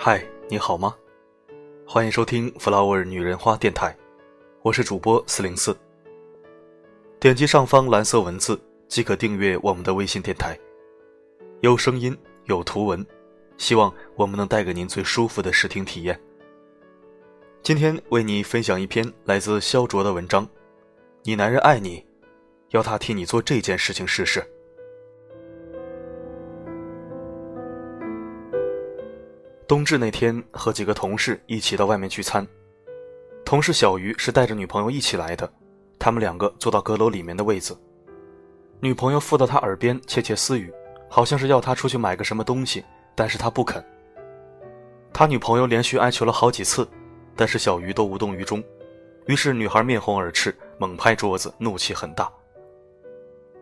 嗨，你好吗？欢迎收听 Flower 女人花电台，我是主播四零四。点击上方蓝色文字即可订阅我们的微信电台，有声音，有图文，希望我们能带给您最舒服的视听体验。今天为你分享一篇来自肖卓的文章：你男人爱你，要他替你做这件事情试试。冬至那天，和几个同事一起到外面聚餐。同事小鱼是带着女朋友一起来的，他们两个坐到阁楼里面的位子。女朋友附到他耳边窃窃私语，好像是要他出去买个什么东西，但是他不肯。他女朋友连续哀求了好几次，但是小鱼都无动于衷。于是女孩面红耳赤，猛拍桌子，怒气很大。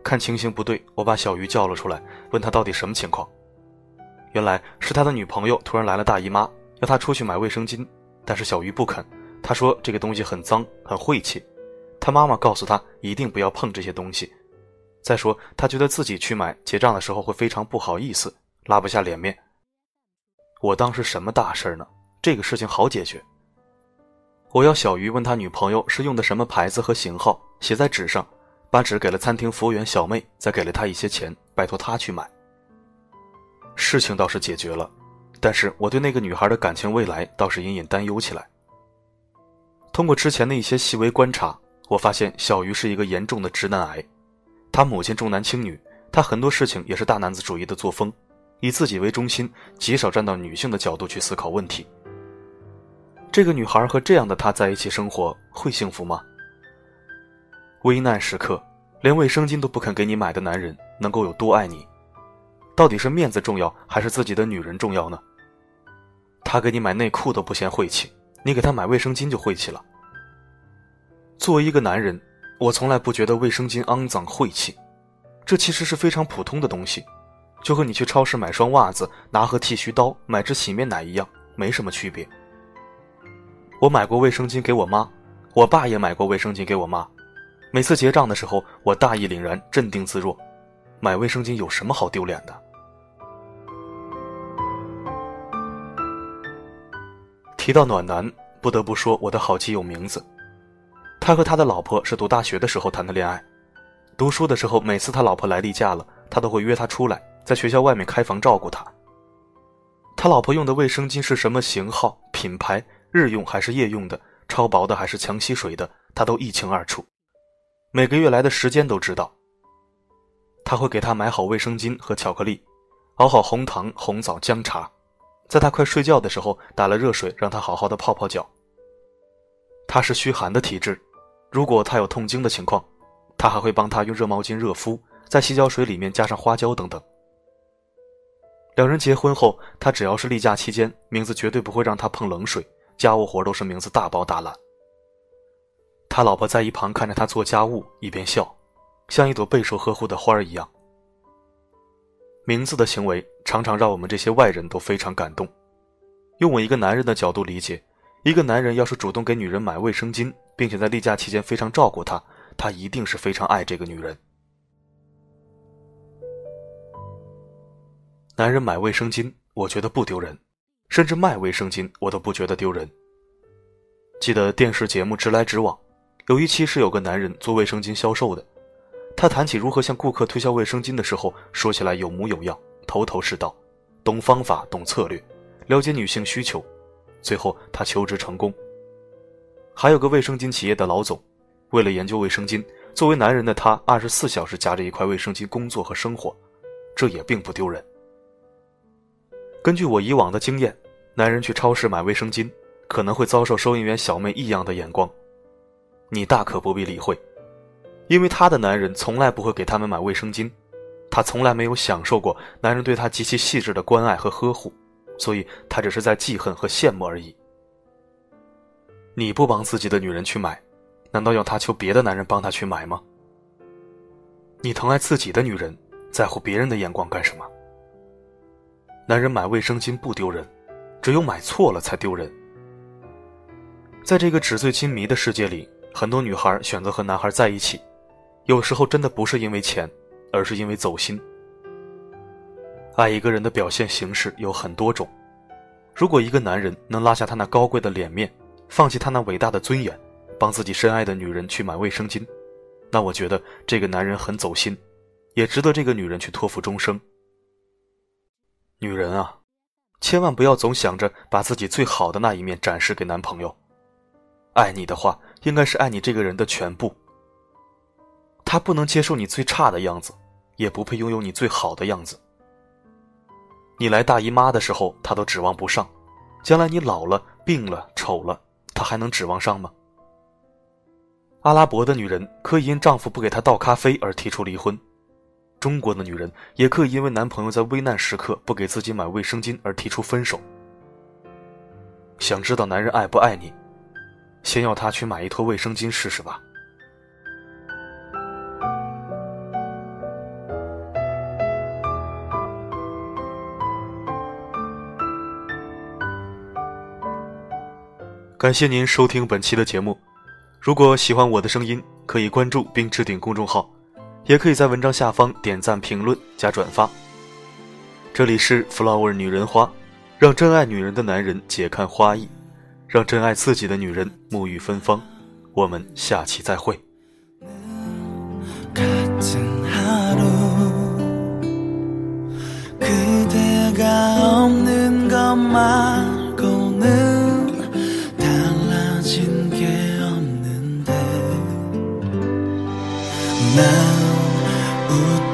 看情形不对，我把小鱼叫了出来，问他到底什么情况。原来是他的女朋友突然来了大姨妈，要他出去买卫生巾，但是小鱼不肯。他说这个东西很脏，很晦气。他妈妈告诉他一定不要碰这些东西。再说他觉得自己去买，结账的时候会非常不好意思，拉不下脸面。我当时什么大事呢？这个事情好解决。我要小鱼问他女朋友是用的什么牌子和型号，写在纸上，把纸给了餐厅服务员小妹，再给了他一些钱，拜托他去买。事情倒是解决了，但是我对那个女孩的感情未来倒是隐隐担忧起来。通过之前的一些细微观察，我发现小鱼是一个严重的直男癌。他母亲重男轻女，他很多事情也是大男子主义的作风，以自己为中心，极少站到女性的角度去思考问题。这个女孩和这样的他在一起生活会幸福吗？危难时刻，连卫生巾都不肯给你买的男人，能够有多爱你？到底是面子重要，还是自己的女人重要呢？他给你买内裤都不嫌晦气，你给他买卫生巾就晦气了。作为一个男人，我从来不觉得卫生巾肮脏晦气，这其实是非常普通的东西，就和你去超市买双袜子、拿盒剃须刀、买支洗面奶一样，没什么区别。我买过卫生巾给我妈，我爸也买过卫生巾给我妈，每次结账的时候，我大义凛然、镇定自若，买卫生巾有什么好丢脸的？提到暖男，不得不说我的好基友名字。他和他的老婆是读大学的时候谈的恋爱。读书的时候，每次他老婆来例假了，他都会约她出来，在学校外面开房照顾她。他老婆用的卫生巾是什么型号、品牌、日用还是夜用的，超薄的还是强吸水的，他都一清二楚。每个月来的时间都知道。他会给她买好卫生巾和巧克力，熬好红糖、红枣、姜茶。在他快睡觉的时候，打了热水，让他好好的泡泡脚。他是虚寒的体质，如果他有痛经的情况，他还会帮他用热毛巾热敷，在洗脚水里面加上花椒等等。两人结婚后，他只要是例假期间，名字绝对不会让他碰冷水，家务活都是名字大包大揽。他老婆在一旁看着他做家务，一边笑，像一朵备受呵护的花儿一样。名字的行为常常让我们这些外人都非常感动。用我一个男人的角度理解，一个男人要是主动给女人买卫生巾，并且在例假期间非常照顾她，他一定是非常爱这个女人。男人买卫生巾，我觉得不丢人，甚至卖卫生巾我都不觉得丢人。记得电视节目《直来直往》，有一期是有个男人做卫生巾销售的。他谈起如何向顾客推销卫生巾的时候，说起来有模有样，头头是道，懂方法，懂策略，了解女性需求，最后他求职成功。还有个卫生巾企业的老总，为了研究卫生巾，作为男人的他，二十四小时夹着一块卫生巾工作和生活，这也并不丢人。根据我以往的经验，男人去超市买卫生巾，可能会遭受收银员小妹异样的眼光，你大可不必理会。因为她的男人从来不会给他们买卫生巾，她从来没有享受过男人对她极其细致的关爱和呵护，所以她只是在记恨和羡慕而已。你不帮自己的女人去买，难道要她求别的男人帮她去买吗？你疼爱自己的女人，在乎别人的眼光干什么？男人买卫生巾不丢人，只有买错了才丢人。在这个纸醉金迷的世界里，很多女孩选择和男孩在一起。有时候真的不是因为钱，而是因为走心。爱一个人的表现形式有很多种，如果一个男人能拉下他那高贵的脸面，放弃他那伟大的尊严，帮自己深爱的女人去买卫生巾，那我觉得这个男人很走心，也值得这个女人去托付终生。女人啊，千万不要总想着把自己最好的那一面展示给男朋友。爱你的话，应该是爱你这个人的全部。他不能接受你最差的样子，也不配拥有你最好的样子。你来大姨妈的时候，他都指望不上；将来你老了、病了、丑了，他还能指望上吗？阿拉伯的女人可以因丈夫不给她倒咖啡而提出离婚，中国的女人也可以因为男朋友在危难时刻不给自己买卫生巾而提出分手。想知道男人爱不爱你，先要他去买一坨卫生巾试试吧。感谢您收听本期的节目。如果喜欢我的声音，可以关注并置顶公众号，也可以在文章下方点赞、评论、加转发。这里是 Flower 女人花，让真爱女人的男人解看花艺，让真爱自己的女人沐浴芬芳。我们下期再会。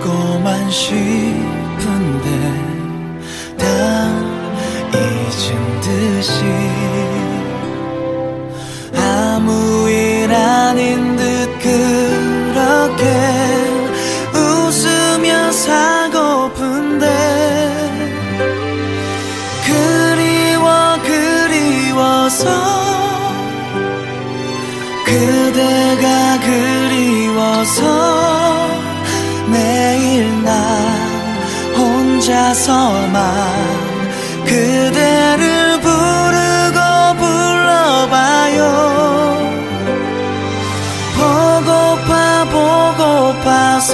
웃고만 싶은데 다 잊은 듯이 아무 일 아닌 듯 그렇게 웃으며 살고픈데 그리워 그리워서 그대가 그리워서 혼자서만 그대를 부르고 불러봐요. 보고파 보고파서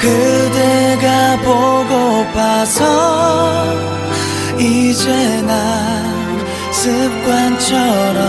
그대가 보고파서 이제 난 습관처럼